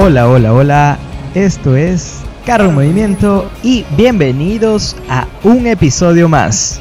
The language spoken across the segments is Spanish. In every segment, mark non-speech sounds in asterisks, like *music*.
Hola, hola, hola. Esto es Carro en Movimiento y bienvenidos a un episodio más.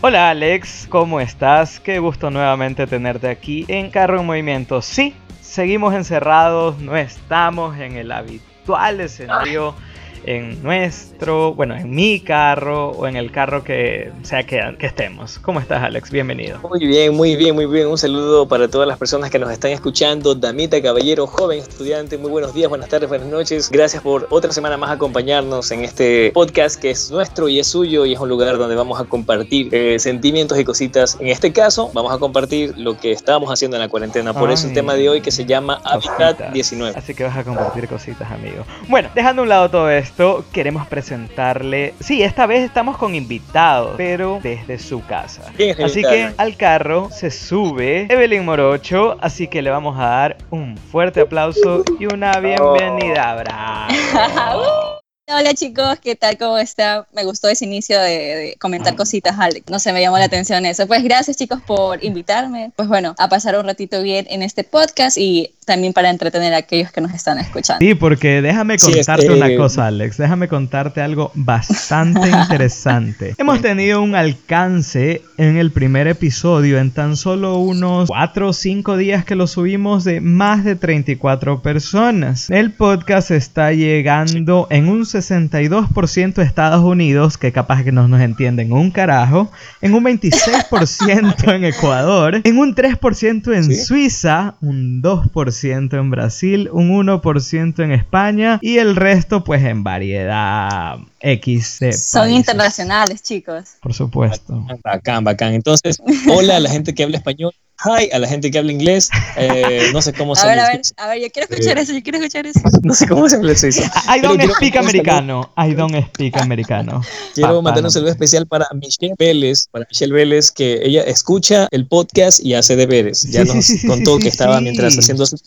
Hola Alex, ¿cómo estás? Qué gusto nuevamente tenerte aquí en Carro en Movimiento. Sí, seguimos encerrados, no estamos en el habitual escenario en nuestro, bueno, en mi carro o en el carro que sea que, que, estemos. ¿Cómo estás, Alex? Bienvenido. Muy bien, muy bien, muy bien. Un saludo para todas las personas que nos están escuchando. Damita, caballero, joven estudiante, muy buenos días, buenas tardes, buenas noches. Gracias por otra semana más acompañarnos en este podcast que es nuestro y es suyo y es un lugar donde vamos a compartir eh, sentimientos y cositas. En este caso, vamos a compartir lo que estábamos haciendo en la cuarentena. Por Ay, eso el tema de hoy que se llama Habitat 19. Así que vas a compartir cositas, amigo. Bueno, dejando a un lado todo esto esto queremos presentarle. Sí, esta vez estamos con invitados, pero desde su casa. Así que al carro se sube Evelyn Morocho, así que le vamos a dar un fuerte aplauso y una bienvenida. ¡Bravo! *laughs* Hola chicos, ¿qué tal? ¿Cómo está? Me gustó ese inicio de, de, comentar cositas, Alex. No se me llamó la atención eso. Pues gracias chicos por invitarme. Pues bueno, a pasar un ratito bien en este podcast y también para entretener a aquellos que nos están escuchando. Sí, porque déjame contarte sí, este... una cosa, Alex. Déjame contarte algo bastante *laughs* interesante. Hemos tenido un alcance en el primer episodio, en tan solo unos 4 o 5 días que lo subimos, de más de 34 personas. El podcast está llegando en un 62% de Estados Unidos, que capaz que no nos entienden un carajo, en un 26% en Ecuador, en un 3% en ¿Sí? Suiza, un 2% en Brasil, un 1% en España y el resto pues en variedad X de Son países. internacionales, chicos. Por supuesto. Bacán, bacán. Entonces, hola a la gente que habla español hi a la gente que habla inglés. Eh, no sé cómo *laughs* se A ver, a ver, a ver, yo quiero escuchar eh, eso, yo quiero escuchar eso. *laughs* No sé cómo se habla eso. *laughs* I don't speak americano. I don't speak americano. Quiero pa, mandar un saludo especial para Michelle Vélez, para Michelle Vélez, que ella escucha el podcast y hace deberes. Ya nos contó que estaba mientras haciendo sus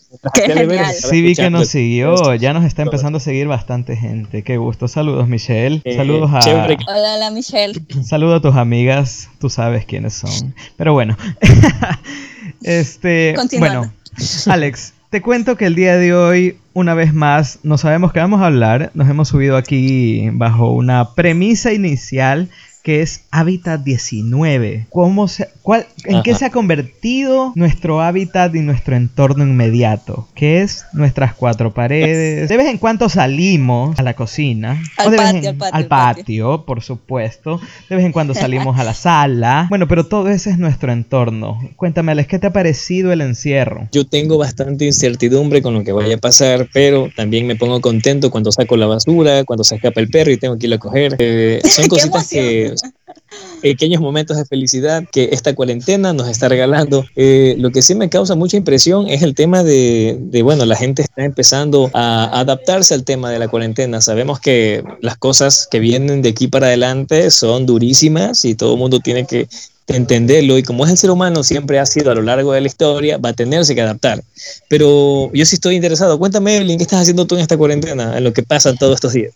deberes. Sí, vi que nos siguió. Ya nos está empezando a seguir bastante gente. Qué gusto. Saludos, Michelle. Eh, Saludos a. Hola, hola, Michelle. Saludos a tus amigas. Tú sabes quiénes son. Pero bueno. Este, bueno, Alex, te cuento que el día de hoy, una vez más, no sabemos qué vamos a hablar. Nos hemos subido aquí bajo una premisa inicial que es Hábitat 19. ¿Cómo se, cuál, ¿En Ajá. qué se ha convertido nuestro hábitat y nuestro entorno inmediato? Que es nuestras cuatro paredes. De vez en cuando salimos a la cocina. Al, o de patio, en, al, patio, al patio, por supuesto. De vez en cuando salimos a la sala. *laughs* Bueno, pero todo ese es nuestro entorno. Cuéntame, Alex, ¿qué te ha parecido el encierro? Yo tengo bastante incertidumbre con lo que vaya a pasar, pero también me pongo contento cuando saco la basura, cuando se escapa el perro y tengo que irlo a coger. Eh, son *laughs* cositas que pequeños momentos de felicidad que esta cuarentena nos está regalando. Eh, lo que sí me causa mucha impresión es el tema de, de, bueno, la gente está empezando a adaptarse al tema de la cuarentena. Sabemos que las cosas que vienen de aquí para adelante son durísimas y todo el mundo tiene que entenderlo y como es el ser humano siempre ha sido a lo largo de la historia, va a tenerse que adaptar. Pero yo sí estoy interesado. Cuéntame, Evelyn, ¿qué estás haciendo tú en esta cuarentena, en lo que pasa todos estos días?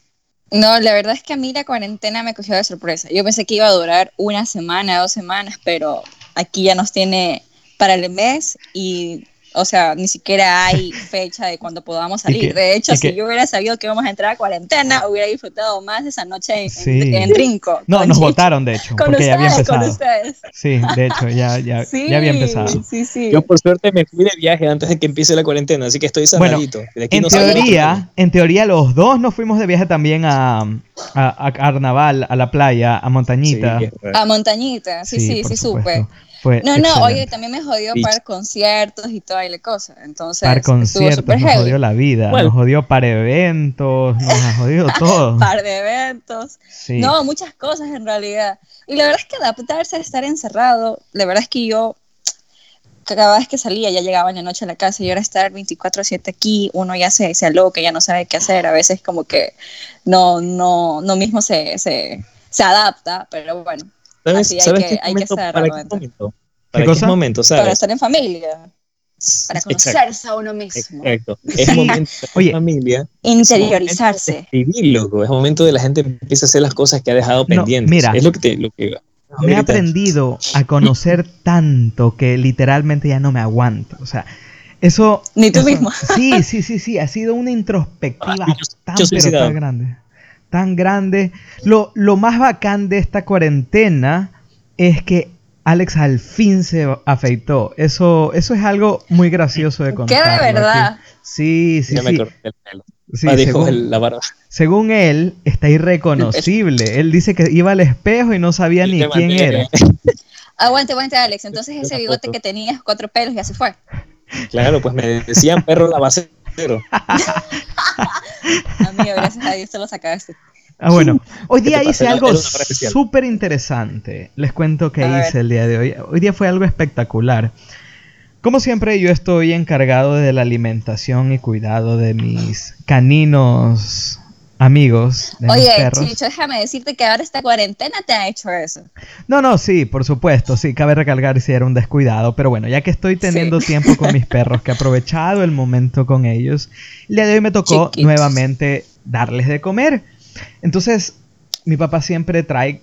No, la verdad es que a mí la cuarentena me cogió de sorpresa. Yo pensé que iba a durar una semana, dos semanas, pero aquí ya nos tiene para el mes y o sea, ni siquiera hay fecha de cuando podamos *laughs* salir. Que, de hecho, si que, yo hubiera sabido que íbamos a entrar a cuarentena, hubiera disfrutado más esa noche en, sí. en, en Trinco. No, nos votaron, de hecho, *laughs* con porque ustedes, ya había empezado. Con ustedes. Sí, de hecho, ya, ya, sí, ya había empezado. Sí, sí. Yo, por suerte, me fui de viaje antes de que empiece la cuarentena, así que estoy sanadito. Bueno, en, no teoría, en teoría, los dos nos fuimos de viaje también a, a, a Carnaval, a la playa, a Montañita. Sí, a Montañita, sí, sí, sí, supe. Fue no, excelente. no, oye, también me jodió para conciertos y toda la cosa. Entonces, para conciertos, nos heavy. jodió la vida, bueno. nos jodió para eventos, nos ha jodido *laughs* todo. par de eventos. Sí. No, muchas cosas en realidad. Y la verdad es que adaptarse a estar encerrado, la verdad es que yo cada vez que salía ya llegaba en la noche a la casa y ahora estar 24/7 aquí, uno ya se, se aloca, ya no sabe qué hacer, a veces como que no, no, no mismo se, se, se adapta, pero bueno, ¿Sabes, Así ¿sabes hay qué que, hay que momento, ser ¿Para qué momento? ¿Para qué, qué momento, sabes? Para estar en familia. Para conocerse Exacto. a uno mismo. Exacto. *laughs* Es momento de familia. Interiorizarse. Es, loco. es momento de la gente empieza a hacer las cosas que ha dejado pendientes. No, mira, es lo que te, lo que me he aprendido a conocer *laughs* tanto que literalmente ya no me aguanto. O sea, eso. Ni tú mismo. Sí, sí, sí, sí. Ha sido una introspectiva tan, pero tan grande. Tan grande. Lo, lo más bacán de esta cuarentena es que Alex al fin se afeitó. Eso, eso es algo muy gracioso de contar. ¿Qué de verdad? Sí, sí, sí. Sí, según, la barba. según él, está irreconocible. él dice que iba al espejo y no sabía ni quién era. *laughs* Aguante, aguante, Alex. Entonces ese bigote que tenías cuatro pelos ya se fue. Claro, pues me decían perro lavacero. *laughs* Amigo, gracias a Dios te lo sacaste. Ah, bueno. Hoy día hice algo súper interesante. Les cuento que hice el día de hoy. Hoy día fue algo espectacular. Como siempre, yo estoy encargado de la alimentación y cuidado de mis caninos amigos. De Oye, Chicho, déjame decirte que ahora esta cuarentena te ha hecho eso. No, no, sí, por supuesto, sí, cabe recalcar si era un descuidado, pero bueno, ya que estoy teniendo tiempo con mis perros, que he aprovechado el momento con ellos, el día de hoy me tocó nuevamente darles de comer. Entonces, mi papá siempre trae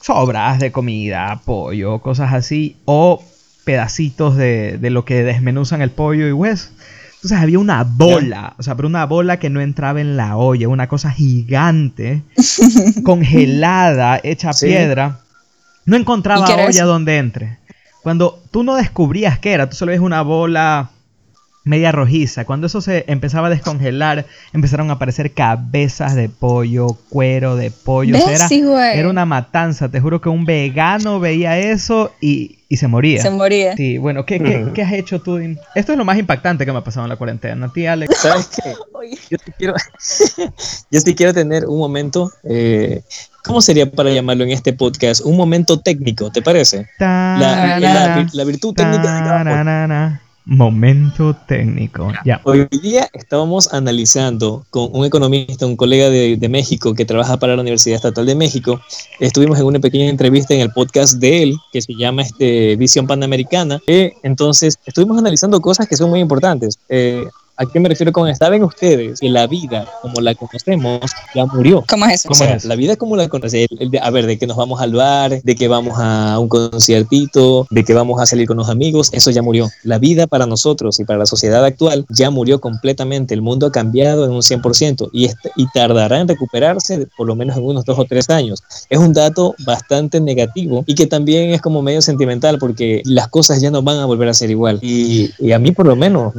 sobras de comida, pollo, cosas así, o pedacitos de, de lo que desmenuzan el pollo y hueso. Entonces había una bola, o sea, pero una bola que no entraba en la olla, una cosa gigante, *laughs* congelada, hecha piedra. No encontraba olla donde entre. Cuando tú no descubrías qué era, tú solo ves una bola media rojiza. Cuando eso se empezaba a descongelar, empezaron a aparecer cabezas de pollo, cuero de pollo. era, una matanza. Te juro que un vegano veía eso y, se moría. Se moría. Sí, bueno, ¿qué, qué, has hecho tú? Esto es lo más impactante que me ha pasado en la cuarentena. ¿A ti, Alex? *laughs* ¿Sabes qué? Yo sí quiero, *laughs* yo sí quiero tener un momento... Eh, ¿Cómo sería para llamarlo en este podcast? Un momento técnico, ¿te parece? La, la, virtud técnica. Momento técnico. Ya. Hoy día estábamos analizando con un economista, un colega de, de, México que trabaja para la Universidad Estatal de México. Estuvimos en una pequeña entrevista en el podcast de él que se llama este, Visión Panamericana. Eh, entonces, estuvimos analizando cosas que son muy importantes. Eh, ¿A qué me refiero con esto? ¿Saben ustedes que la vida como la conocemos ya murió? ¿Cómo es eso? ¿Cómo es? La vida como la conocemos, a ver, de que nos vamos al bar, de que vamos a un conciertito, de que vamos a salir con los amigos, eso ya murió. La vida para nosotros y para la sociedad actual ya murió completamente. El mundo ha cambiado en un 100% y, y tardará en recuperarse por lo menos en unos dos o tres años. Es un dato bastante negativo y que también es como medio sentimental porque las cosas ya no van a volver a ser igual. Y, y a mí por lo menos,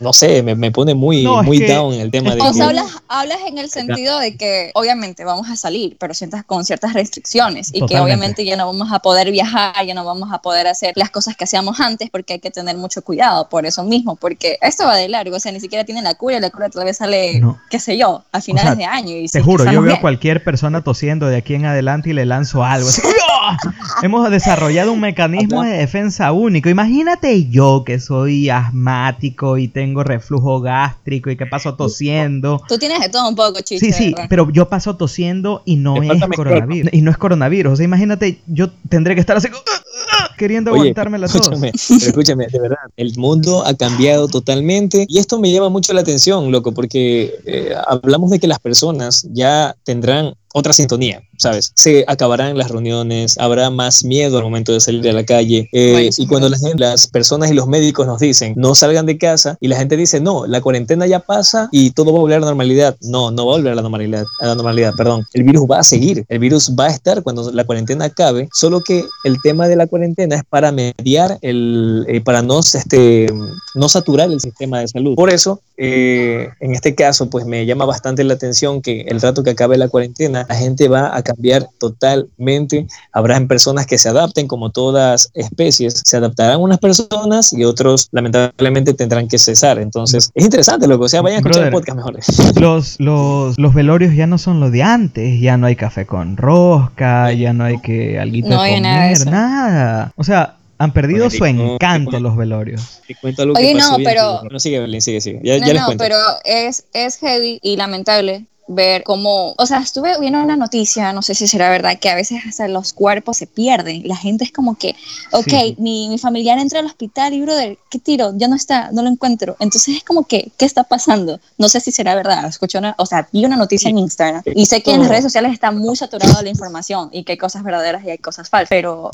no sé, me, pone muy, muy down en el tema de... O sea, hablas, hablas en el sentido de que obviamente vamos a salir, pero sientas con ciertas restricciones y que obviamente ya no vamos a poder viajar, ya no vamos a poder hacer las cosas que hacíamos antes porque hay que tener mucho cuidado por eso mismo, porque esto va de largo, o sea, ni siquiera tiene la cura, la cura todavía sale, qué sé yo, a finales de año. Y te juro, yo veo a cualquier persona tosiendo de aquí en adelante y le lanzo algo. *laughs* *laughs* Hemos desarrollado un mecanismo de defensa único. Imagínate yo que soy asmático y tengo flujo gástrico y que paso tosiendo. Tú tienes de todo un poco, chico. Sí, sí, pero yo paso tosiendo y no es coronavirus. Y no es coronavirus. O sea, imagínate, yo tendré que estar así *laughs* queriendo aguantarme la tos. Escúchame, de verdad, el mundo ha cambiado totalmente y esto me llama mucho la atención, loco, porque eh, hablamos de que las personas ya tendrán otra sintonía, ¿sabes? Se acabarán las reuniones, habrá más miedo al momento de salir a la calle. Eh, y cuando la las personas y los médicos nos dicen no salgan de casa y la gente dice no, la cuarentena ya pasa y todo va a volver a la normalidad. No, no va a volver a la normalidad, a la normalidad, perdón. El virus va a seguir, el virus va a estar cuando la cuarentena acabe, solo que el tema de la cuarentena es para mediar, el, eh, para no, este, no saturar el sistema de salud. Por eso, eh, en este caso, pues me llama bastante la atención que el rato que acabe la cuarentena, la gente va a cambiar totalmente. Habrá personas que se adapten, como todas especies, se adaptarán unas personas y otros lamentablemente tendrán que cesar. Entonces, es interesante lo que, o sea, vayan a escuchar el podcast mejor. Los, los, los velorios ya no son lo de antes, ya no hay café con rosca, ya no hay que alguito no comer, nada, nada. O sea, han perdido su encanto los velorios. Oye, no, pero... No, sigue, sigue, sigue. Ya, no, les cuento. pero es, es heavy y lamentable ver cómo, o sea, estuve viendo una noticia, no sé si será verdad, que a veces hasta los cuerpos se pierden. La gente es como que, ok, mi, mi, familiar entra al hospital y, brother, ¿qué tiro? Ya no está, no lo encuentro. Entonces es como que, ¿qué está pasando? No sé si será verdad. Escuché una, o sea, vi una noticia en Instagram y sé que en las redes sociales está muy saturado la información y que hay cosas verdaderas y hay cosas falsas, pero,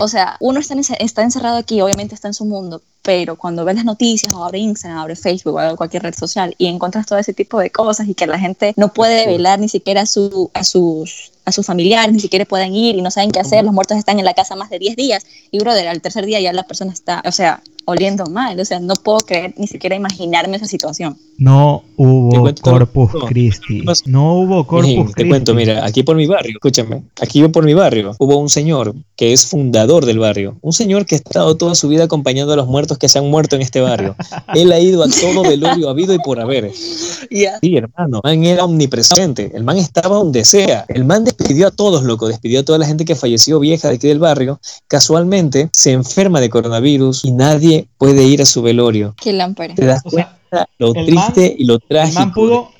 o sea, uno está, está encerrado aquí, obviamente está en su mundo, pero cuando ves las noticias o abre Instagram, abre Facebook o cualquier red social y encuentras todo ese tipo de cosas y que la gente no puede velar ni siquiera a, su, a sus a sus familiares, ni siquiera pueden ir y no saben qué hacer, los muertos están en la casa más de 10 días y brother, al tercer día ya la persona está, o sea, oliendo mal, o sea, no puedo creer ni siquiera imaginarme esa situación. No hubo Corpus Christi, no hubo Corpus Christi. Te cuento, mira, aquí por mi barrio, escúchame, aquí por mi barrio hubo un señor que es fundador del barrio, un señor que ha estado toda su vida acompañando a los muertos que se han muerto en este barrio. *laughs* Él ha ido a todo velorio habido y por haber. Sí, hermano, el man era omnipresente, el man estaba donde sea, el man despidió a todos, loco, despidió a toda la gente que falleció vieja de aquí del barrio, casualmente se enferma de coronavirus y nadie puede ir a su velorio. Qué lámpara. ¿Te das cuenta lo triste y lo trágico? El man pudo,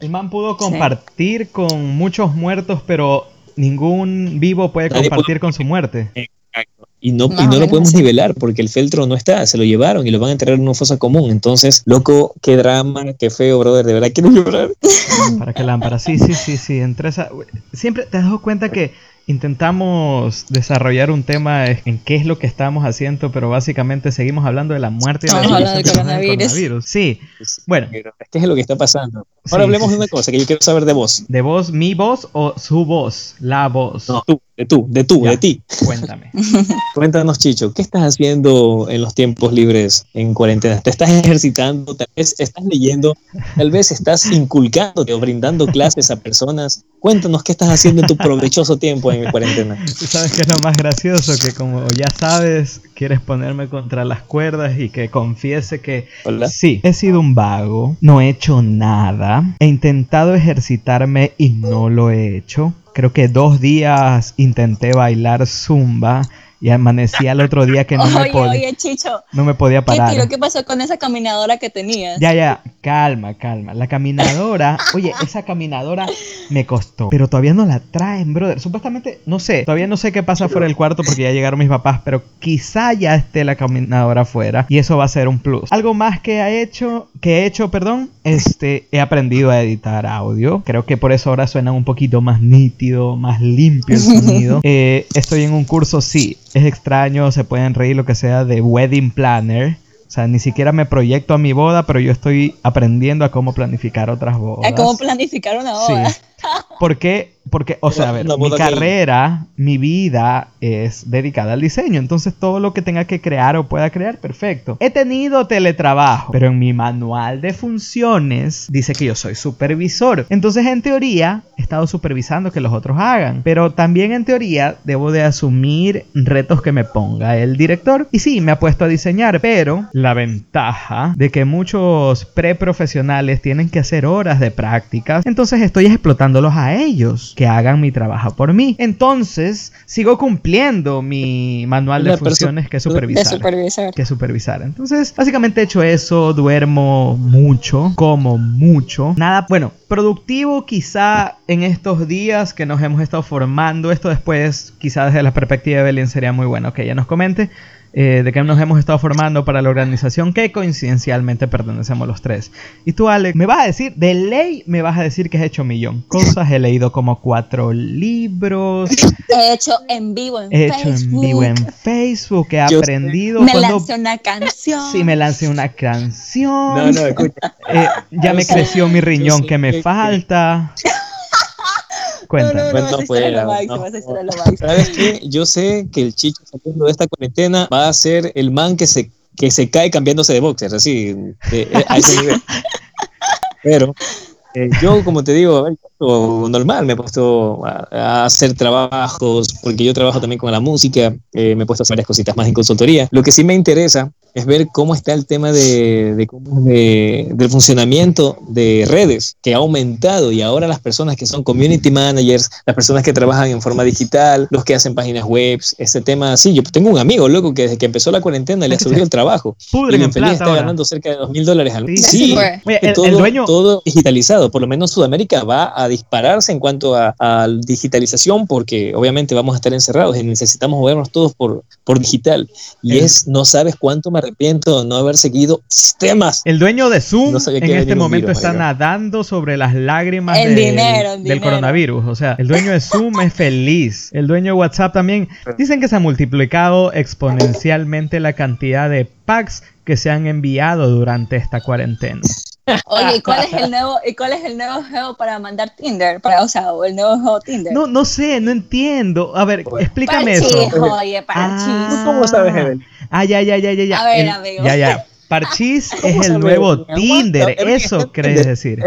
el man pudo compartir con muchos muertos, pero ningún vivo puede compartir con su muerte. Y no, y no lo podemos nivelar porque el feltro no está, se lo llevaron y lo van a enterrar en una fosa común. Entonces, loco, qué drama, qué feo, brother, de verdad quiero llorar. Para qué lámpara, sí, sí, sí, sí. Entre esa... Siempre te has dado cuenta que intentamos desarrollar un tema en qué es lo que estamos haciendo, pero básicamente seguimos hablando de la muerte y la del coronavirus. Sí, bueno. ¿Qué es lo que está pasando? Ahora hablemos de una cosa que yo quiero saber de vos. ¿De vos, mi voz o su voz? La voz. No, tú, de tú, de tú, de ti. Cuéntame. *laughs* Cuéntanos, Chicho, ¿qué estás haciendo en los tiempos libres en cuarentena? ¿Te estás ejercitando? Tal vez estás leyendo, tal vez estás inculcando o brindando clases a personas. Cuéntanos qué estás haciendo en tu provechoso tiempo en cuarentena. Sabes que es lo más gracioso, que como ya sabes, quieres ponerme contra las cuerdas y que confiese que sí, he sido un vago, no he hecho nada, he intentado ejercitarme y no lo he hecho. Creo que dos días intenté bailar zumba y amanecí al otro día que no, me, podía, no me podía parar. ¿Qué, ¿Qué pasó con esa caminadora que tenías? Ya, ya, calma, calma. La caminadora, oye, esa caminadora me costó, pero todavía no la traen, brother. Supuestamente, no sé, todavía no sé qué pasa fuera del cuarto porque ya llegaron mis papás, pero quizá ya esté la caminadora afuera y eso va a ser un plus. Algo más que he hecho, que he hecho, perdón, este, he aprendido a editar audio. Creo que por eso ahora suena un poquito más nítido, más limpio el *laughs* sonido. Eh, estoy en un curso, sí, es extraño, se pueden reír lo que sea de Wedding Planner. O sea, ni siquiera me proyecto a mi boda, pero yo estoy aprendiendo a cómo planificar otras bodas. A cómo planificar una boda. Sí. ¿Por qué? Porque, o sea, a ver, mi carrera, mi vida es dedicada al diseño. Entonces, todo lo que tenga que crear o pueda crear, perfecto. He tenido teletrabajo, pero en mi manual de funciones dice que yo soy supervisor. Entonces, en teoría, he estado supervisando que los otros hagan. Pero también en teoría, debo de asumir retos que me ponga el director. Y sí, me ha puesto a diseñar, pero la ventaja de que muchos preprofesionales tienen que hacer horas de prácticas. Entonces, estoy explotándolos a ellos que hagan mi trabajo por mí. Entonces, sigo cumpliendo mi manual de funciones que supervisar. supervisar. Que supervisar. Entonces, básicamente he hecho eso, duermo mucho, como mucho. Nada, bueno, productivo quizá en estos días que nos hemos estado formando. Esto después, quizá desde la perspectiva de Belén sería muy bueno que ella nos comente. Eh, de que nos hemos estado formando para la organización que coincidencialmente pertenecemos los tres. Y tú, Alex, me vas a decir, de ley me vas a decir que has hecho millón cosas. He leído como cuatro libros. He hecho en vivo en he Facebook. He hecho en vivo en Facebook. He aprendido. Me lancé una canción. Sí, me lancé una canción. No, no, escucha. Eh, ya me creció mi riñón que me falta. *laughs* Cuéntame. No, no, no, ¿Sabes qué? Yo sé que el chicho saliendo de esta cuarentena va a ser el man que se, que se cae cambiándose de boxer, así, a ese *laughs* nivel. Pero eh, yo, como te digo, normal, me he puesto a, hacer trabajos, porque yo trabajo también con la música, eh, me he puesto a hacer varias cositas más en consultoría. Lo que sí me interesa es ver cómo está el tema de, de, del funcionamiento de redes, que ha aumentado y ahora las personas que son community managers, las personas que trabajan en forma digital, los que hacen páginas web, ese tema, sí, yo tengo un amigo, loco, que desde que empezó la cuarentena le ha subido el trabajo. *laughs* y el infeliz está ganando cerca de dos mil dólares al mes. Sí, todo, todo digitalizado, por lo menos Sudamérica va a dispararse en cuanto a, a digitalización porque obviamente vamos a estar encerrados y necesitamos movernos todos por, por digital. Y es, no sabes cuánto me arrepiento de no haber seguido sistemas. El dueño de Zoom en este momento está nadando sobre las lágrimas del, coronavirus. O sea, el dueño de Zoom es feliz. El dueño de WhatsApp también. Dicen que se ha multiplicado exponencialmente la cantidad de packs que se han enviado durante esta cuarentena. Oye, ¿y cuál es el nuevo, y cuál es el nuevo juego para mandar Tinder? Para, o sea, el nuevo juego Tinder. No, no sé, no entiendo. A ver, explícame eso. Oye, parchis. Ah, ¿Cómo sabes, Evelyn? Ah, ya, ya, ya, ya, ya. A ver, amigo. Ya, ya. Parchís *laughs* es el nuevo Tinder, eso crees decir.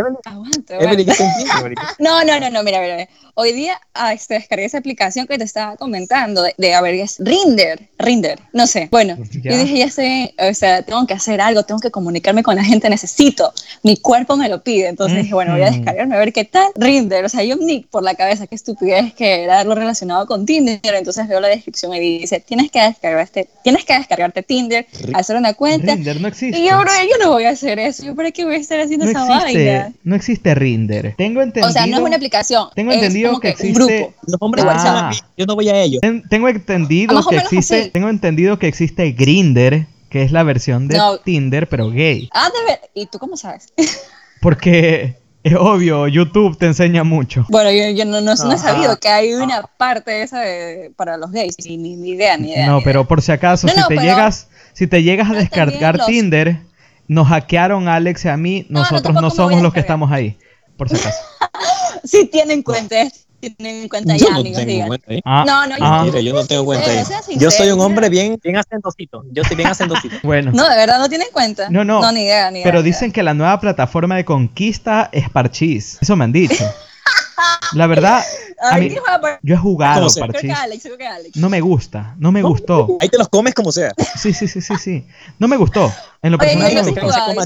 No, no, no, no, mira, mira, mira. Hoy día ah, este, descargué esa aplicación que te estaba comentando de, a ver, es Rinder, Rinder, no sé. Bueno, yo dije, ya sé, o sea, tengo que hacer algo, tengo que comunicarme con la gente, necesito, mi cuerpo me lo pide. Entonces dije, bueno, voy a descargarme a ver qué tal. Rinder, o sea, yo nick por la cabeza, qué estupidez que era lo relacionado con Tinder. Entonces veo la descripción y dice, tienes que descargarte, tienes que descargarte Tinder, hacer una cuenta. Rinder no existe. Y yo, bro, yo no voy a hacer eso. ¿Yo para qué voy a estar haciendo esa vaina? No existe Rinder. Tengo entendido. O sea, no es una aplicación. Tengo entendido que, existe. Los hombres ah. yo no voy a ellos. tengo entendido que existe. Tengo entendido que existe Grinder, que es la versión de Tinder, pero gay. Ah, de ver. ¿Y tú cómo sabes? Porque es obvio, YouTube te enseña mucho. Bueno, yo, no, no, he sabido que hay una parte esa para los gays. Ni, ni, idea, ni idea. No, pero por si acaso, si, te llegas, si te llegas a descargar Tinder, nos hackearon a Alex y a mí, nosotros no, somos los que estamos ahí. Por si acaso. *laughs* sí tienen cuenta tienen en cuenta ya, no tengo cuenta ahí. Ah, no, no, yo, ah. Yo no tengo cuenta ahí. Yo soy un hombre bien, bien hacendosito. Yo soy bien hacendosito. *laughs* bueno. No, de verdad no tienen cuenta. No, no. No, ni idea, ni idea. Pero dicen que la nueva plataforma de conquista es Parchís. Eso me han dicho. *laughs* La verdad, yo he jugado Parchís. No me gusta, no me gustó. Ahí te los comes como sea. Sí, sí, sí, sí, sí. No me gustó. En lo personal no me gustó.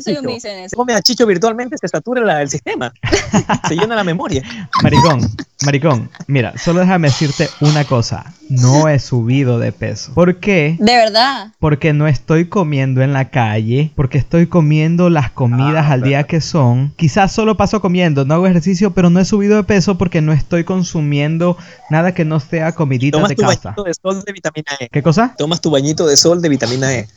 Se come a Chicho virtualmente, se satura el sistema. *laughs* se llena la memoria. Maricón, maricón, mira, solo déjame decirte una cosa. No he subido de peso. ¿Por qué? De verdad. Porque no estoy comiendo en la calle, porque estoy comiendo las comidas ah, al día que son. Quizás solo paso comiendo, no hago ejercicio, pero no he subido de peso porque no estoy consumiendo nada que no sea comidita de casa. Tomas tu bañito de sol de vitamina E. ¿Qué cosa? Tomas tu bañito de sol de vitamina E.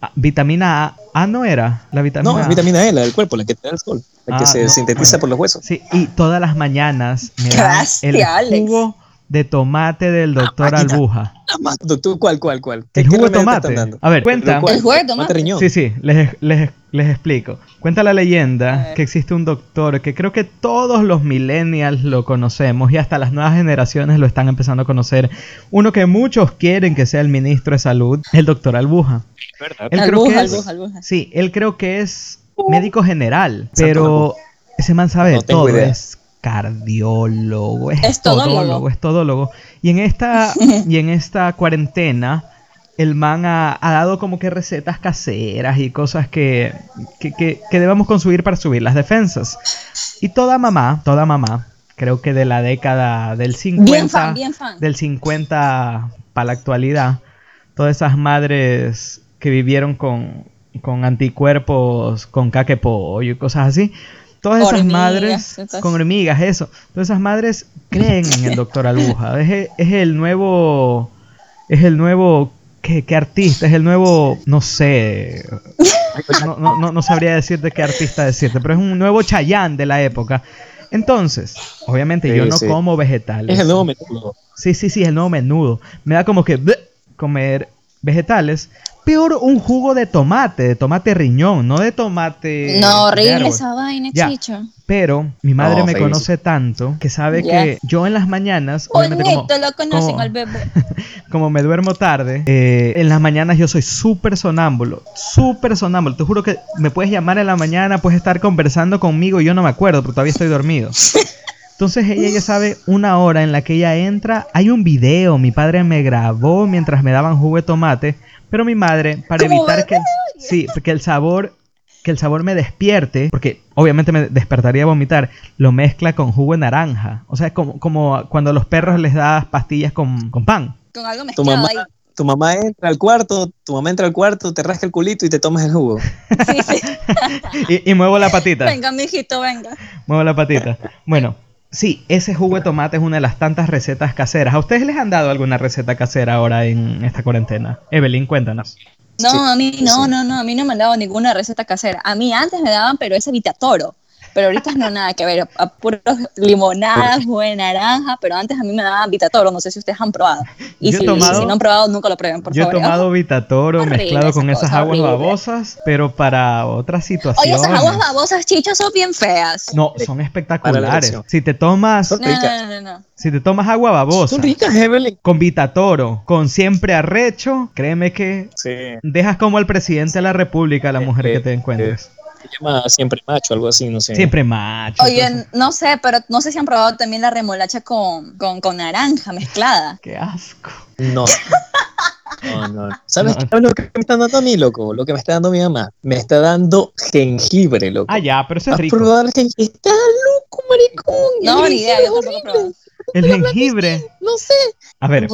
Ah, vitamina A. Ah, no era la vitamina No, es vitamina E, la del cuerpo, la que te da el sol, la que ah, se sintetiza por los huesos. Sí, y todas las mañanas me dan el jugo de tomate del doctor Albuja. Doctor, ¿cuál, cuál, cuál? El jugo de tomate. A ver, cuenta. ¿El jugo de tomate? Sí, sí, les, les, les explico. Cuenta la leyenda que existe un doctor que creo que todos los millennials lo conocemos y hasta las nuevas generaciones lo están empezando a conocer. Uno que muchos quieren que sea el ministro de salud, el doctor Albuja. ¿Verdad? Albuja, Albuja, Albuja. Sí, él creo que es médico general, pero ese man sabe todo. Es cardiólogo, es, todólogo, es todólogo. Y en esta, *laughs* y en esta cuarentena, el man ha, dado como que recetas caseras y cosas que, que, debemos consumir para subir las defensas. Y toda mamá, toda mamá, creo que de la década del 50, del 50 para la actualidad, todas esas madres que vivieron con, con anticuerpos, con caque pollo y cosas así, todas esas madres con hormigas, eso, todas esas madres creen en el doctor Albuja. Es, el nuevo, es el nuevo, ¿qué, artista? Es el nuevo, no sé, no, no, no, sabría decirte qué artista decirte, pero es un nuevo Chayán de la época. Entonces, obviamente yo no como vegetales. Es el nuevo menudo. Sí, sí, sí, es el nuevo menudo. Me da como que comer vegetales, peor un jugo de tomate, de tomate riñón, no de tomate. No, horrible esa vaina, chicho. Pero mi madre me conoce tanto que sabe que yo en las mañanas. Bonito, como, lo conocen como, al bebé. *laughs* como me duermo tarde, eh, en las mañanas yo soy súper sonámbulo. Súper sonámbulo. Te juro que me puedes llamar en la mañana, puedes estar conversando conmigo y yo no me acuerdo porque todavía estoy dormido. Entonces ella ya sabe una hora en la que ella entra. Hay un video, mi padre me grabó mientras me daban jugo de tomate pero mi madre, para evitar que... Sí, porque el sabor que el sabor me despierte, porque obviamente me despertaría a vomitar, lo mezcla con jugo de naranja. O sea, como, como cuando a los perros les das pastillas con, con pan. Con algo mezclado ahí tu mamá entra al cuarto, tu mamá entra al cuarto, te rasca el culito y te tomas el jugo. Sí, sí. *laughs* y, muevo la patita. Venga, mijito, venga. Muevo la patita. Bueno, sí, ese jugo de tomate es una de las tantas recetas caseras. ¿A ustedes les han dado alguna receta casera ahora en esta cuarentena? Evelyn, cuéntanos. No, a mí no, no, no, a mí no me han dado ninguna receta casera. A mí antes me daban, pero ese Vitatoro pero ahorita no nada que ver, a puros limonadas, jugo de naranja, pero antes a mí me daban Vitatoro, no sé si ustedes han probado. Y si, no han probado, nunca lo prueben, por yo favor. Yo he tomado Vitatoro mezclado con esas aguas babosas, pero para otras situaciones. Oye, esas aguas babosas, chichas, son bien feas. No, son espectaculares. Si te tomas... No, no, no, no, Si te tomas agua babosa. Son ricas, Evelyn. Con Vitatoro, con siempre arrecho, créeme que dejas como al presidente de la república la mujer que te encuentres se llama Siempre Macho, algo así, no sé. Siempre Macho. Oye, no sé, pero no sé si han probado también la remolacha con, con, con naranja mezclada. Qué asco. No. *laughs* No, no. ¿Sabes qué lo que me está dando a mí, loco? Lo que me está dando mi mamá. Me está dando jengibre, loco. Ah, ya, pero eso es rico. el jengibre? Está loco, maricón. No, ni idea, yo tampoco El jengibre. No sé. A ver.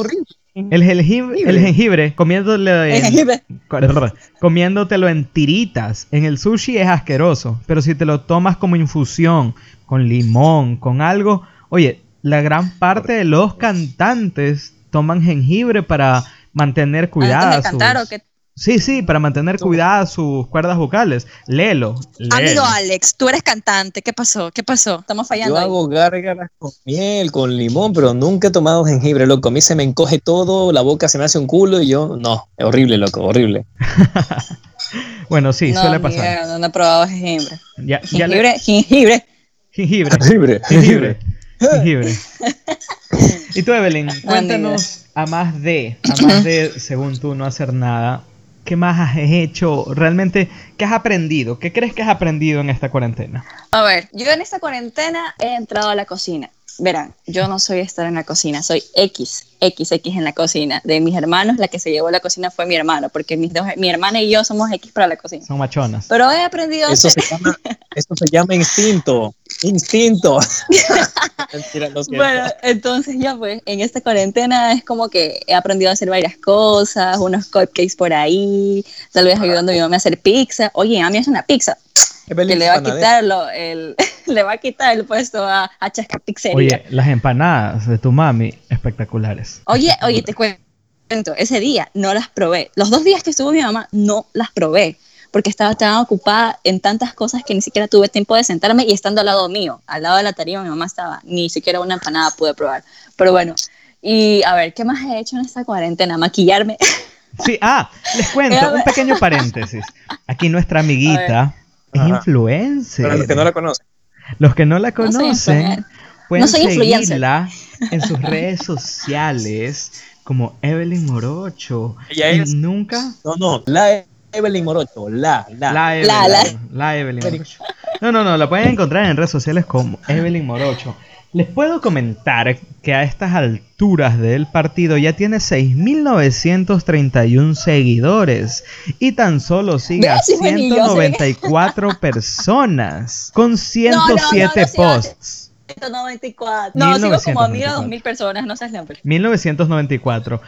El jengibre, el jengibre, comiéndolo en, *laughs* comiéndotelo en tiritas. En el sushi es asqueroso, pero si te lo tomas como infusión, con limón, con algo, oye, la gran parte de los cantantes toman jengibre para mantener cuidado. Sí, sí, para mantener cuidadas sus cuerdas vocales. Léelo, Amigo Alex, tú eres cantante. ¿Qué pasó? ¿Qué pasó? Estamos fallando. Yo hago gárgaras con miel, con limón, pero nunca he tomado jengibre, loco. A mí se me encoge todo, la boca se me hace un culo y yo, no, es horrible, loco, horrible. *laughs* bueno, sí, suele pasar. no, no he probado jengibre. Ya, jengibre, jengibre. Jengibre. Jengibre. Jengibre. *laughs* jengibre. *laughs* y tú, Evelyn, cuéntanos a más de, a más de, según tú, no hacer nada ¿Qué más has hecho? Realmente, ¿qué has aprendido? ¿Qué crees que has aprendido en esta cuarentena? A ver, yo en esta cuarentena he entrado a la cocina. Verán, yo no soy estar en la cocina, soy X, XX en la cocina. De mis hermanos, la que se llevó a la cocina fue mi hermano, porque mis dos, mi hermana y yo somos X para la cocina. Son machonas. Pero he aprendido eso Se llama, eso se llama instinto, instinto. *laughs* bueno, entonces ya pues, en esta cuarentena es como que he aprendido a hacer varias cosas, unos cupcakes por ahí, tal vez ayudando a mi mamá a hacer pizza. Oye, a mí es una pizza que le va a quitarlo el *laughs* le va a quitar el puesto a, a Chasca Pizzería. Oye, las empanadas de tu mami espectaculares. Oye, oye, te cuento, ese día no las probé. Los dos días que estuvo mi mamá no las probé porque estaba tan ocupada en tantas cosas que ni siquiera tuve tiempo de sentarme y estando al lado mío, al lado de la tarima mi mamá estaba, ni siquiera una empanada pude probar. Pero bueno, y a ver, ¿qué más he hecho en esta cuarentena? Maquillarme. Sí, ah, les cuento, un pequeño paréntesis. Aquí nuestra amiguita es influencer. Para los que no la conocen. Los que no la conocen pueden seguirla en sus redes sociales como Evelyn Morocho. Ella es. Nunca. No, no, la Evelyn Morocho, la, la. La Evelyn, la, Evelyn Morocho. No, no, no, la pueden encontrar en redes sociales como Evelyn Morocho. Les puedo comentar que a estas alturas del partido ya tiene 6.931 seguidores y tan solo sigue a 194 *laughs* personas con 107 posts. 194. No, sigo como a 2.000 personas, no seas 1994.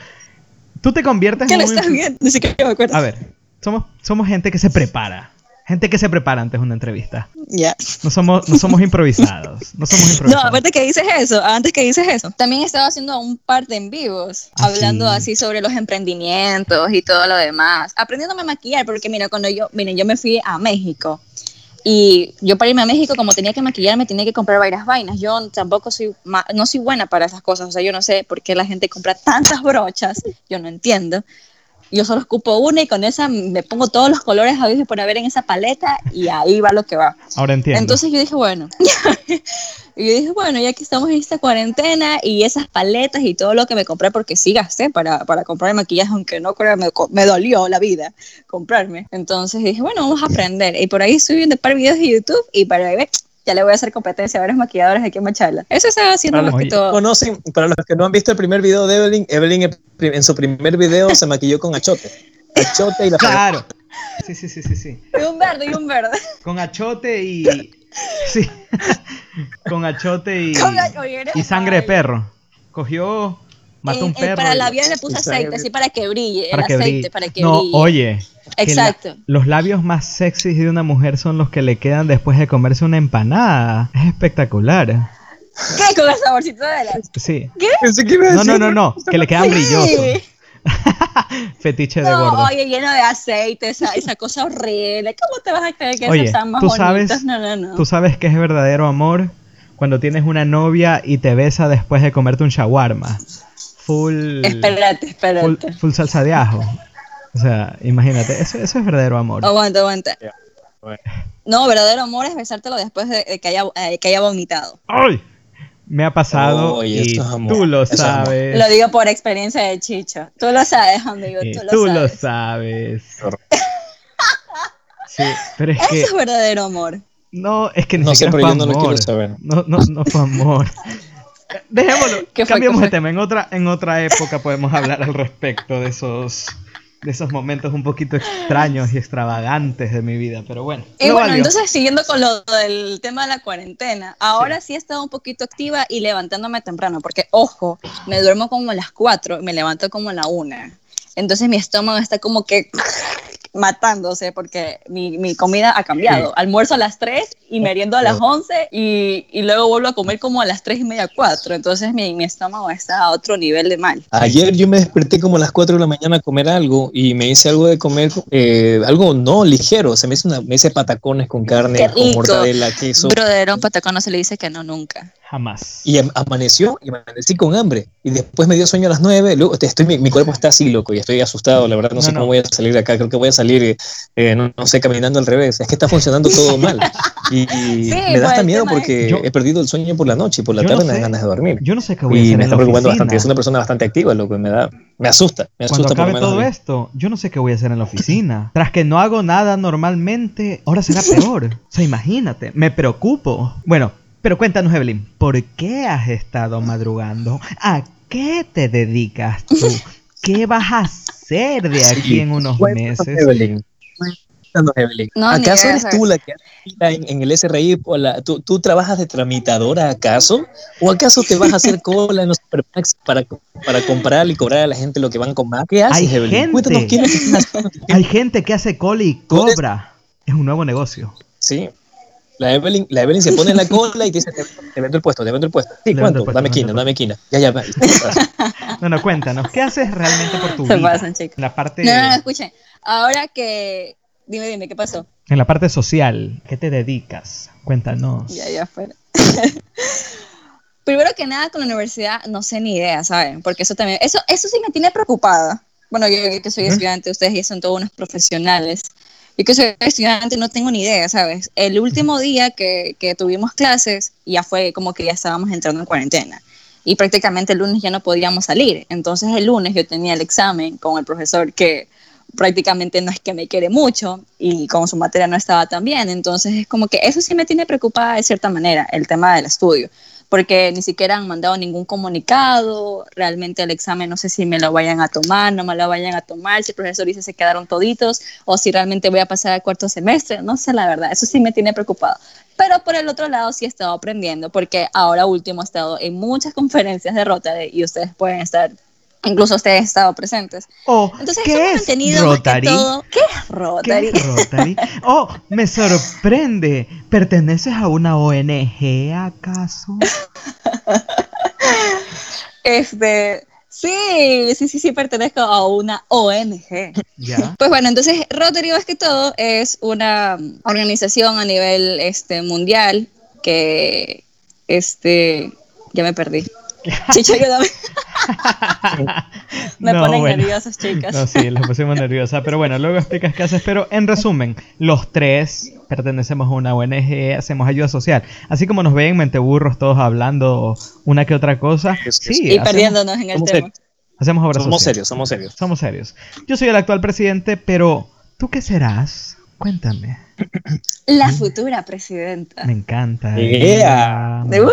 Tú te conviertes en. ¿Qué estás viendo? Ni siquiera me acuerdo. A ver, somos, somos gente que se prepara gente que se prepara antes de una entrevista. Ya. No somos, no somos improvisados. No somos *laughs* improvisados. No, aparte que dices eso, antes que dices eso. También estaba haciendo un par de en vivos, ah, hablando así sobre los emprendimientos y todo lo demás. Aprendiéndome a maquillar, porque mira, cuando yo, miren, yo me fui a México. Y yo para irme a México, como tenía que maquillarme, tenía que comprar varias vainas. Yo tampoco soy, no soy buena para esas cosas. O sea, yo no sé por qué la gente compra tantas brochas. Yo no entiendo yo solo ocupo una y con esa me pongo todos los colores a veces por haber en esa paleta y ahí va lo que va. Ahora entiendo. Entonces yo dije, bueno, y *laughs* yo dije, bueno, ya que estamos en esta cuarentena y esas paletas y todo lo que me compré, porque sí gasté para, para comprar maquillaje, aunque no creo, me, me dolió la vida comprarme. Entonces dije, bueno, vamos a aprender. Y por ahí estoy viendo un par de videos de YouTube y para ver ya le voy a hacer competencia a varios maquilladores aquí en Machala. Eso va haciendo más que todo. Conocen, para los que no han visto el primer video de Evelyn, Evelyn en su primer video se maquilló con achote. Achote y la Claro. Sí, sí, sí, sí, sí. Y un verde, y un verde. Con achote y. Sí. *laughs* Con achote y. y sangre de perro. Cogió. Mató un perro. Para la labios le puso aceite, así para que brille. Para el que aceite, brille. para que no, brille. oye. Exacto. los labios más sexys de una mujer son los que le quedan después de comerse una empanada. Es espectacular. ¿Qué? ¿Con el saborcito de la.? Sí. ¿Qué? No, no, no, no. Que le quedan brillosos. *laughs* Fetiche de no, gordo. oye, lleno de aceite, esa, esa cosa horrible. ¿Cómo te vas a creer que Oye, esos están más tú bonitos? sabes, no, no, no. tú sabes que es verdadero amor cuando tienes una novia y te besa después de comerte un shawarma. Full. Espérate, espérate. Full, full salsa de ajo. O sea, imagínate, eso, eso es verdadero amor. Aguanta, aguanta. Bueno. No, verdadero amor es besártelo después de, de que, haya, eh, que haya vomitado. ¡Ay! Me ha pasado Oye, y amor, tú lo eso sabes. Lo digo por experiencia de Chicho. Tú lo sabes, amigo, y tú lo tú lo sabes. sabes. Correcto. Sí, pero es Eso que es verdadero amor. no, es que ni No sé, siquiera pero fue yo no lo amor. quiero saber. No, no, no fue amor. Dejémoslo, ¿Qué fue, cambiemos qué de tema. En otra, en otra época podemos hablar al respecto de esos, de esos momentos un poquito extraños y extravagantes de mi vida. Pero bueno, Y lo bueno, valió. entonces siguiendo con lo del tema de la cuarentena, ahora sí. he estado un poquito activa y levantándome temprano, porque ojo, me duermo como a las 4 y me levanto como a la 1. Entonces mi estómago está como que matándose porque mi, mi comida ha cambiado. Almuerzo a las 3 y meriendo a las 11 y, y luego vuelvo a comer como a las 3 y media, 4. Entonces mi, mi estómago está a otro nivel de mal. Ayer yo me desperté como a las 4 de la mañana a comer algo y me hice algo de comer, eh, algo no ligero. Se me hice, una, me hice patacones con carne, con mortadela, queso. Brother, un patacón no se le dice que no nunca. Jamás. Y am- amaneció y amanecí con hambre. Y después me dio sueño a las 9. Luego estoy, mi, mi cuerpo está así, loco, y estoy asustado. La verdad, no, No, sé no. cómo voy a salir de acá. Creo que voy a salir, eh, no, no sé, caminando al revés. Es que está funcionando todo *laughs* mal. Y, y Sí, me pues, da hasta miedo porque Yo- he perdido el sueño por la noche y por la tarde me sé. dan ganas de dormir. Yo no sé qué voy a Y hacer me en está preocupando oficina. bastante. Es una persona bastante activa, lo que me da, me asusta. Me Cuando asusta lo acabe todo esto, yo no sé qué voy a hacer en la oficina. Tras que no hago nada normalmente, ahora será peor. O sea, imagínate, me preocupo. Bueno, pero cuéntanos, Evelyn, ¿por qué has estado madrugando? ¿A qué te dedicas tú? ¿Qué vas a hacer de aquí en unos meses? Evelyn. Cuéntanos, Evelyn. No, ni ¿Acaso eres tú la que en, en el SRI? O la, ¿tú, ¿Tú trabajas de tramitadora acaso? ¿O acaso te vas a hacer cola en los supermax para, para comprar y cobrar a la gente lo que van a comprar? ¿Qué haces, Hay Evelyn? gente. Hay gente que hace cola y cobra. Es un nuevo negocio. Sí. La Evelyn, la Evelyn se pone en la *laughs* cola y te dice, te, te vendo el puesto, te vendo el puesto. Sí, ¿cuánto? puesto, dame quina, dame quina. Ya, ya, va. *laughs* No, no, cuéntanos, ¿qué haces realmente por tu Se vida? pasan, chicos. La parte, No, no, no, escuchen. Ahora que. Dime, dime, ¿qué pasó? en la parte social, ¿qué te dedicas? Cuéntanos. Ya, ya fuera. *laughs* Primero que nada, con la universidad no sé ni idea, ¿saben? Porque eso también. Eso, eso sí me tiene preocupada. Bueno, yo que soy estudiante, ustedes ya son todos unos profesionales. Yo que soy estudiante no tengo ni idea, ¿sabes? El último día que, que tuvimos clases ya fue como que ya estábamos entrando en cuarentena. Y prácticamente el lunes ya no podíamos salir. Entonces el lunes yo tenía el examen con el profesor que prácticamente no es que me quiere mucho y con su materia no estaba tan bien. Entonces es como que eso sí me tiene preocupada de cierta manera, el tema del estudio, porque ni siquiera han mandado ningún comunicado, realmente el examen no sé si me lo vayan a tomar, no me lo vayan a tomar, si el profesor dice se quedaron toditos o si realmente voy a pasar al cuarto semestre, no sé la verdad, eso sí me tiene preocupado. Pero por el otro lado sí he estado aprendiendo, porque ahora último he estado en muchas *laughs* conferencias de Rotary y ustedes pueden estar, incluso ustedes han estado presentes. Oh, Entonces ¿qué hemos es mantenido Rotary? todo- ¿Qué es ¿Qué Rotary? es Rotary? Oh, me sorprende. ¿Perteneces a una ONG acaso? *laughs* Este, sí, sí, sí, sí, pertenezco a una ONG. Ya. Pues bueno, entonces Rotary más que todo es una organización a nivel este, mundial que, este, ya me perdí. *laughs* Chicho, ayúdame. *laughs* Me No, ponen bueno. nerviosas, chicas. No, sí, les pusimos nerviosa. Pero bueno, luego explicas qué haces. Pero en resumen, los tres pertenecemos a una ONG, hacemos ayuda social. Así como nos ven en Menteburros todos hablando una que otra cosa. Es- Sí, y hacemos, perdiéndonos en el tema. serios. hacemos obra Somos social. serios, somos serios. Somos serios. Yo soy el actual presidente, pero ¿tú qué serás? Cuéntame. *clears throat* La futura presidenta. Me encanta. Yeah. Me Uh.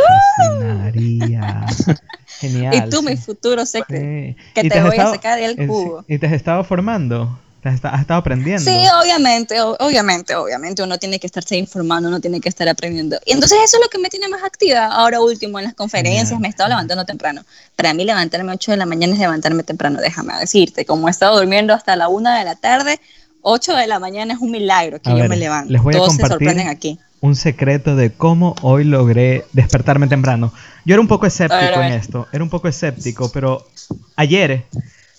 fascinaría. *laughs* Genial. Y tú, mi futuro secreto. Que ¿Y te has voy a estado- sacar del cubo. ¿Y te has estado formando? Has, estado aprendiendo. Sí, obviamente, obviamente, obviamente. Uno tiene que estarse informando, uno tiene que estar aprendiendo. Y entonces eso es lo que me tiene más activa. Ahora último, en las conferencias me he estado levantando temprano. Para mí levantarme 8 de la mañana es levantarme temprano, déjame decirte. Como he estado durmiendo hasta la 1 de la tarde, 8 de la mañana es un milagro que yo me levanto. Les voy a compartir aquí. un secreto de cómo hoy logré despertarme temprano. Yo era un poco escéptico en esto, era un poco escéptico, pero ayer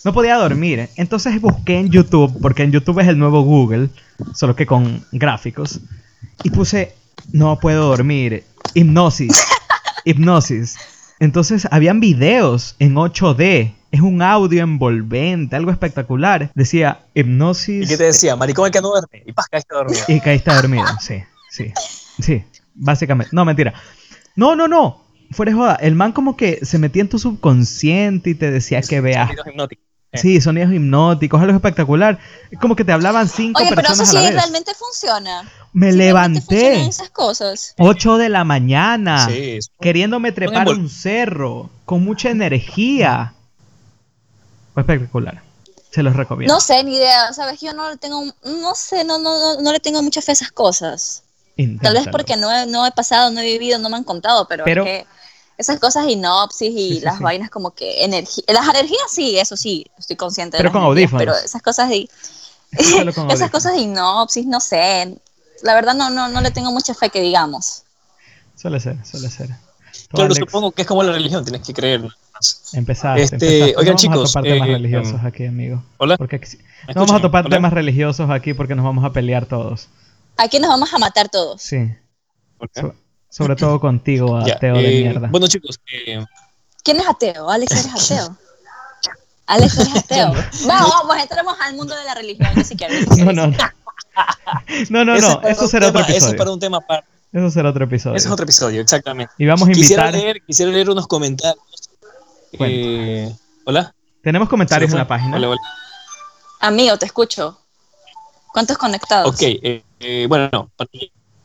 no podía dormir. Entonces busqué en YouTube, porque en YouTube es el nuevo Google, solo que con gráficos. Y puse, no puedo dormir, hipnosis, *laughs* hipnosis. Entonces habían videos en 8D. Es un audio envolvente, algo espectacular. Decía hipnosis. ¿Y qué te decía? Maricón el que no duerme. Y paz, caíste dormido. Y caíste dormido, sí, sí. Sí, básicamente. No, mentira. No, no, no. Fuera de joda. El man como que se metía en tu subconsciente y te decía que veas. Sí, sonidos hipnóticos, algo espectacular. Es como que te hablaban cinco Oye, pero eso sí realmente funciona. Me levanté. Esas cosas. 8 de la mañana. queriéndome trepar un cerro. Con mucha energía. Fue espectacular. Se los recomiendo. No sé, ni idea. Sabes, yo no le tengo. No sé, no, no, no, le tengo mucha fe a esas cosas. Tal vez porque no he, no he pasado, no he vivido, no me han contado, pero, pero es que esas cosas inopsis y las vainas como que energía, las energías sí, eso sí, estoy consciente pero de con audífonos. pero esas cosas de *laughs* *laughs* esas cosas de inopsis, no sé, la verdad no, no, no le tengo mucha fe que digamos. Suele ser, suele ser. Claro, supongo que es como la religión, tienes que creer. Empezar. Este, oigan, chicos. Vamos a topar temas eh, religiosos em, aquí, amigo. Hola. Porque, no vamos a topar temas religiosos aquí porque nos vamos a pelear todos. Aquí nos vamos a matar todos. Sí. Sobre todo contigo, *laughs* ateo de eh, mierda. Bueno, chicos. Eh, ¿Quién es ateo? Alex, eres *laughs* ateo. Alex, eres ateo. Vamos, vamos, entremos al mundo de la religión, si quieres. *laughs* No, no, no. No, no, no. Eso será otro episodio. Eso es para un tema aparte. Eso será otro episodio. Eso es otro episodio, exactamente. Y vamos a invitar. Quisiera leer, quisiera leer unos comentarios. Eh, hola. Tenemos comentarios en la página. Hola, hola. Amigo, te escucho. ¿Cuántos conectados? Ok, eh, bueno, no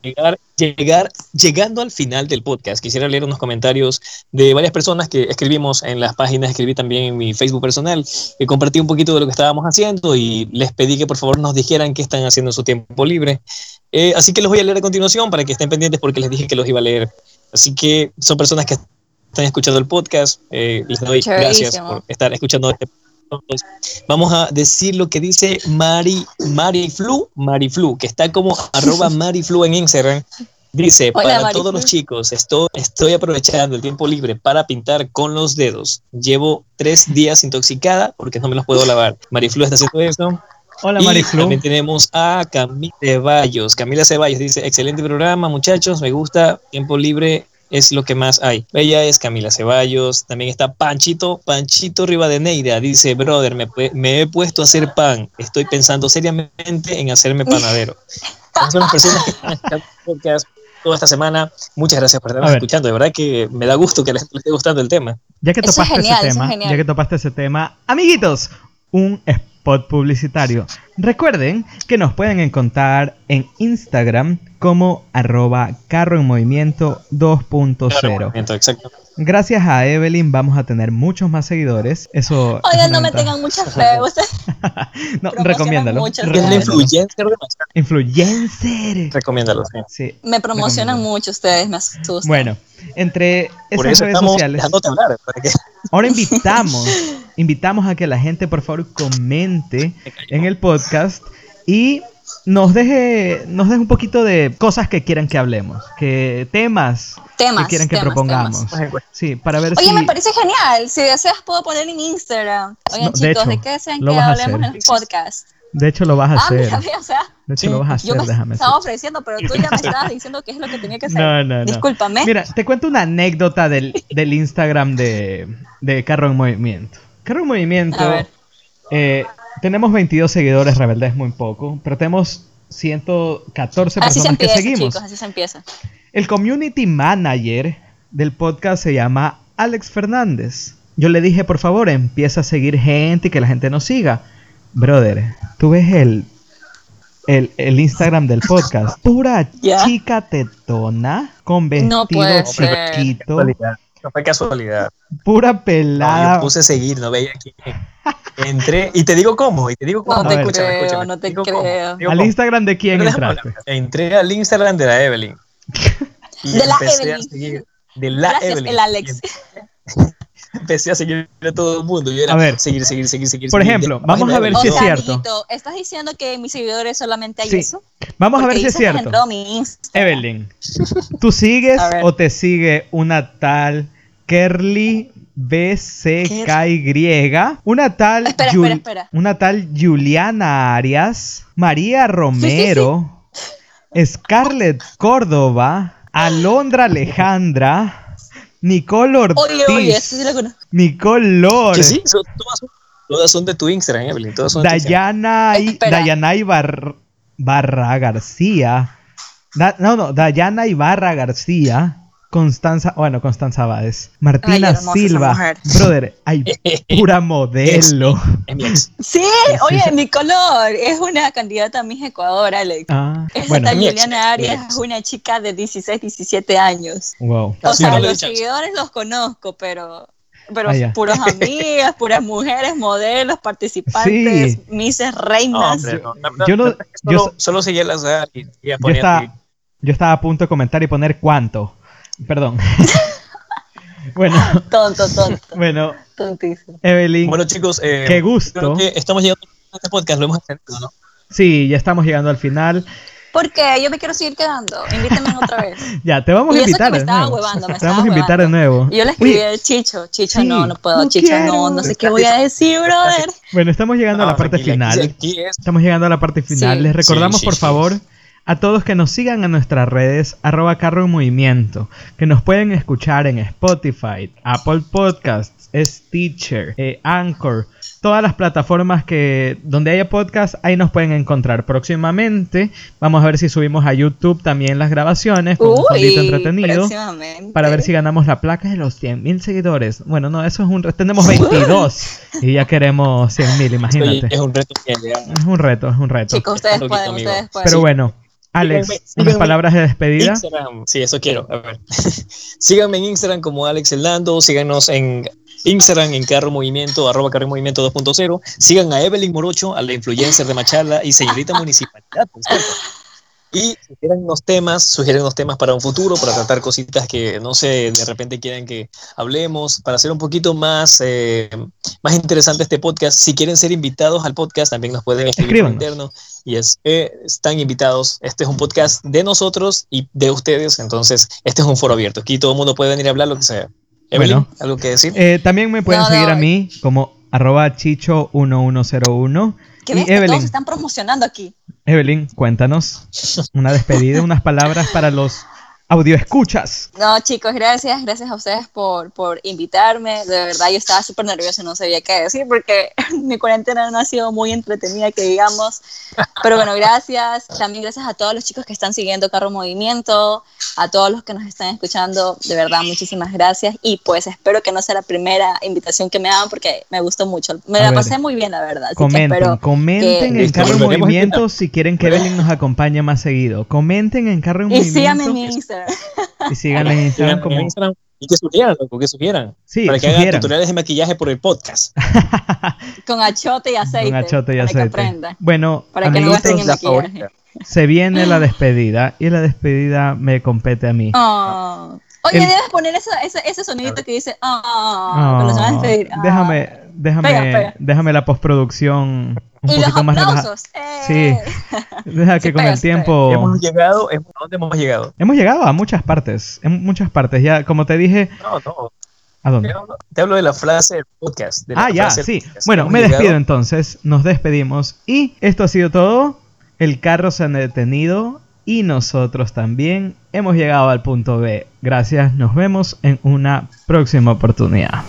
llegar, llegar, llegando al final del podcast, quisiera leer unos comentarios de varias personas que escribimos en las páginas, escribí también en mi Facebook personal, que compartí un poquito de lo que estábamos haciendo y les pedí que por favor nos dijeran qué están haciendo en su tiempo libre. Eh, así que los voy a leer a continuación para que estén pendientes porque les dije que los iba a leer. Así que son personas que están escuchando el podcast. Eh, les doy gracias por estar escuchando este podcast Vamos a decir lo que dice Mari, Mariflu, Mariflu, que está como arroba *laughs* Mariflu en Instagram. Dice, para todos los chicos, estoy, estoy aprovechando el tiempo libre para pintar con los dedos. Llevo tres días intoxicada porque no me los puedo lavar. Mariflu está haciendo eso. Hola Mariflu. También tenemos a Camila Ceballos. Camila Ceballos dice, excelente programa muchachos, me gusta, tiempo libre es lo que más hay. Ella es Camila Ceballos, también está Panchito, Panchito Rivadeneira, dice, brother, me, me he puesto a hacer pan, estoy pensando seriamente en hacerme panadero. *laughs* Son las personas que están toda esta semana. Muchas gracias por estar escuchando, de verdad que me da gusto que les, esté gustando el tema. Ya que topaste ese tema, ya que topaste ese tema, amiguitos, un spot publicitario. Recuerden que nos pueden encontrar en Instagram como arroba carro en movimiento 2.0. Gracias a Evelyn vamos a tener muchos más seguidores. Eso. Oye, no me tengan mucha *laughs* fe. *laughs* no, recomiéndalo. Es la influencer Influencer. Recomiéndalo, sí. Me promocionan mucho ustedes, me asustan. Bueno, entre esas redes sociales. *laughs* Ahora invitamos, invitamos a que la gente por favor comente en el podcast y nos deje, nos deje un poquito de cosas que quieran que hablemos, que temas, temas que quieran que propongamos. Sí, para ver Oye, me parece genial. Si deseas puedo poner en Instagram. Oye, chicos, ¿de qué desean que hablemos en el podcast? De hecho, lo vas a ah, hacer. o sea, de hecho, lo vas a hacer, yo me estaba ofreciendo, pero tú ya me estabas *laughs* diciendo qué es lo que tenía que hacer. No, no, no. Discúlpame. Mira, te cuento una anécdota del, *laughs* del Instagram de, de Carro en Movimiento. Carro en Movimiento eh, tenemos 22 seguidores, rebeldes muy poco, pero tenemos 114 personas que seguimos. así se empieza. El community manager del podcast se llama Alex Fernández. Yo le dije, por favor, empieza a seguir gente y que la gente nos siga. Brother, tú ves el, el, Instagram del podcast. Pura *laughs* chica tetona con vestido chiquito. No fue casualidad. Pura pelada. yo puse seguir, no veía quién. Entré y te digo cómo, y te digo cómo. No te creo, no te creo. ¿Al Instagram de quién entraste? Entré al Instagram de la Evelyn. *laughs* de la Evelyn. de la Gracias, Evelyn. el Alex. *laughs* *laughs* empecé a seguir a todo el mundo. Yo era a ver, seguir, seguir, seguir, seguir. Por ejemplo, vamos a ver si es cierto. ¿Estás diciendo que en mis seguidores solamente hay eso? Vamos a ver si es cierto. Evelyn, ¿tú sigues o te sigue una tal Kerly BCKY, una tal, espera, espera, espera. una tal Juliana Arias, María Romero, Scarlett Córdoba, Alondra Alejandra, Nicole Ortiz. Oye, oye, sí la conozco. Nicole Lore. sí, todas, son, de tu Instagram, Evelyn. Todas son Dayana, y, Dayana Ibarra García. no, no, Dayana Ibarra García. Constanza, bueno, Constanza Báez. Martina Silva. Brother, hay *laughs* pura modelo. sí, oye, mi color es una candidata a Miss Ecuador, Alex. Ah, Esta bueno. Juliana Arias es una chica de 16, 17 años. Wow. O sea, los seguidores los conozco, pero pero ah, puras *laughs* amigas, puras mujeres, modelos, participantes, sí. misses, reinas. No, yo no, yo solo, seguía las y, y yo, estaba, yo estaba a punto de comentar y poner cuánto. Perdón. *laughs* bueno. Tonto, tonto. Bueno. Tontísimo. Evelyn. Bueno, chicos. Eh, qué gusto. estamos llegando a este podcast, lo hemos entendido, ¿no? Sí, ya estamos llegando al final. ¿Por qué? Yo me quiero seguir quedando. Invítame otra vez. *laughs* ya, te vamos a invitar. me estaba huevando, me te vamos a invitar de nuevo. Yo le escribí a Chicho. Chicho, no, no puedo. Chicho, no, no sé qué voy a decir, brother. Bueno, estamos llegando a la parte final. Estamos llegando a la parte final. Les recordamos, por favor a todos que nos sigan en nuestras redes arroba carro en movimiento, que nos pueden escuchar en Spotify, Apple Podcasts, Stitcher, eh, Anchor, todas las plataformas que donde haya podcast, ahí nos pueden encontrar. Próximamente vamos a ver si subimos a YouTube también las grabaciones con un fondito entretenido para ver si ganamos la placa de los 100.000 seguidores. Bueno, no, eso es un tenemos 22 *laughs* y ya queremos 100.000, imagínate. es un reto. Es un reto, es un reto. Chicos, ustedes pueden, ustedes pueden. Pero bueno, Alex, unas palabras de despedida. Sí, eso quiero. A ver. *laughs* síganme en Instagram como Alex Elando, síganos en Instagram en Carro Movimiento, arroba Carro Movimiento 2.0. Sigan a Evelyn Morocho, a la influencer de Machala y señorita municipalidad, Y sugieren unos temas, sugieren unos temas para un futuro, para tratar cositas que, no sé, de repente quieran que hablemos, para hacer un poquito más, eh, más interesante este podcast. Si quieren ser invitados al podcast, también nos pueden escribir interno. Y es, eh, están invitados. Este es un podcast de nosotros y de ustedes, entonces este es un foro abierto. Aquí todo el mundo puede venir a hablar lo que sea. Evelyn, ¿algo que decir? Eh, también me pueden seguir a mí como arroba chicho1101. ¿Qué ves? Evelyn, todos están promocionando aquí. Evelyn, cuéntanos una despedida, unas palabras para los audio escuchas. No, chicos, gracias, gracias a ustedes por, por invitarme. De verdad, yo estaba súper nerviosa, no sabía qué decir porque *laughs* mi cuarentena no ha sido muy entretenida, que digamos. Pero bueno, gracias. También gracias a todos los chicos que están siguiendo Carro Movimiento, a todos los que nos están escuchando. De verdad, muchísimas gracias. Y pues espero que no sea la primera invitación que me hagan porque me gustó mucho. Me la pasé muy bien, la verdad. comenten, comenten en Carro Movimiento si quieren que Evelyn nos acompañe más seguido. Comenten en Carro Movimiento. Y síganme en Instagram. Y *laughs* síganle en Instagram como... Y que sugieran, loco, que sugieran. Sí, para que hagan tutoriales de maquillaje por el podcast. *laughs* Con achote y aceite. Con achote y aceite. Para que Bueno, para que no gasten en maquillaje. Se viene la despedida y la despedida me compete a mí. Oh. Oye, debes poner ese, ese, sonidito que dice, ah, cuando se van a despedir. Déjame, déjame, déjame la postproducción un y poquito los más Sí. Eh. Deja que con el tiempo. Hemos llegado, ¿a dónde hemos llegado? Hemos llegado a muchas partes, en muchas partes. Ya, como te dije. No, no. ¿A dónde? Te hablo, de la frase del podcast. ah, ya, sí. Bueno, me despido entonces. Nos despedimos. Y esto ha sido todo. El carro se ha detenido y nosotros también hemos llegado al punto B. Gracias, nos vemos en una próxima oportunidad.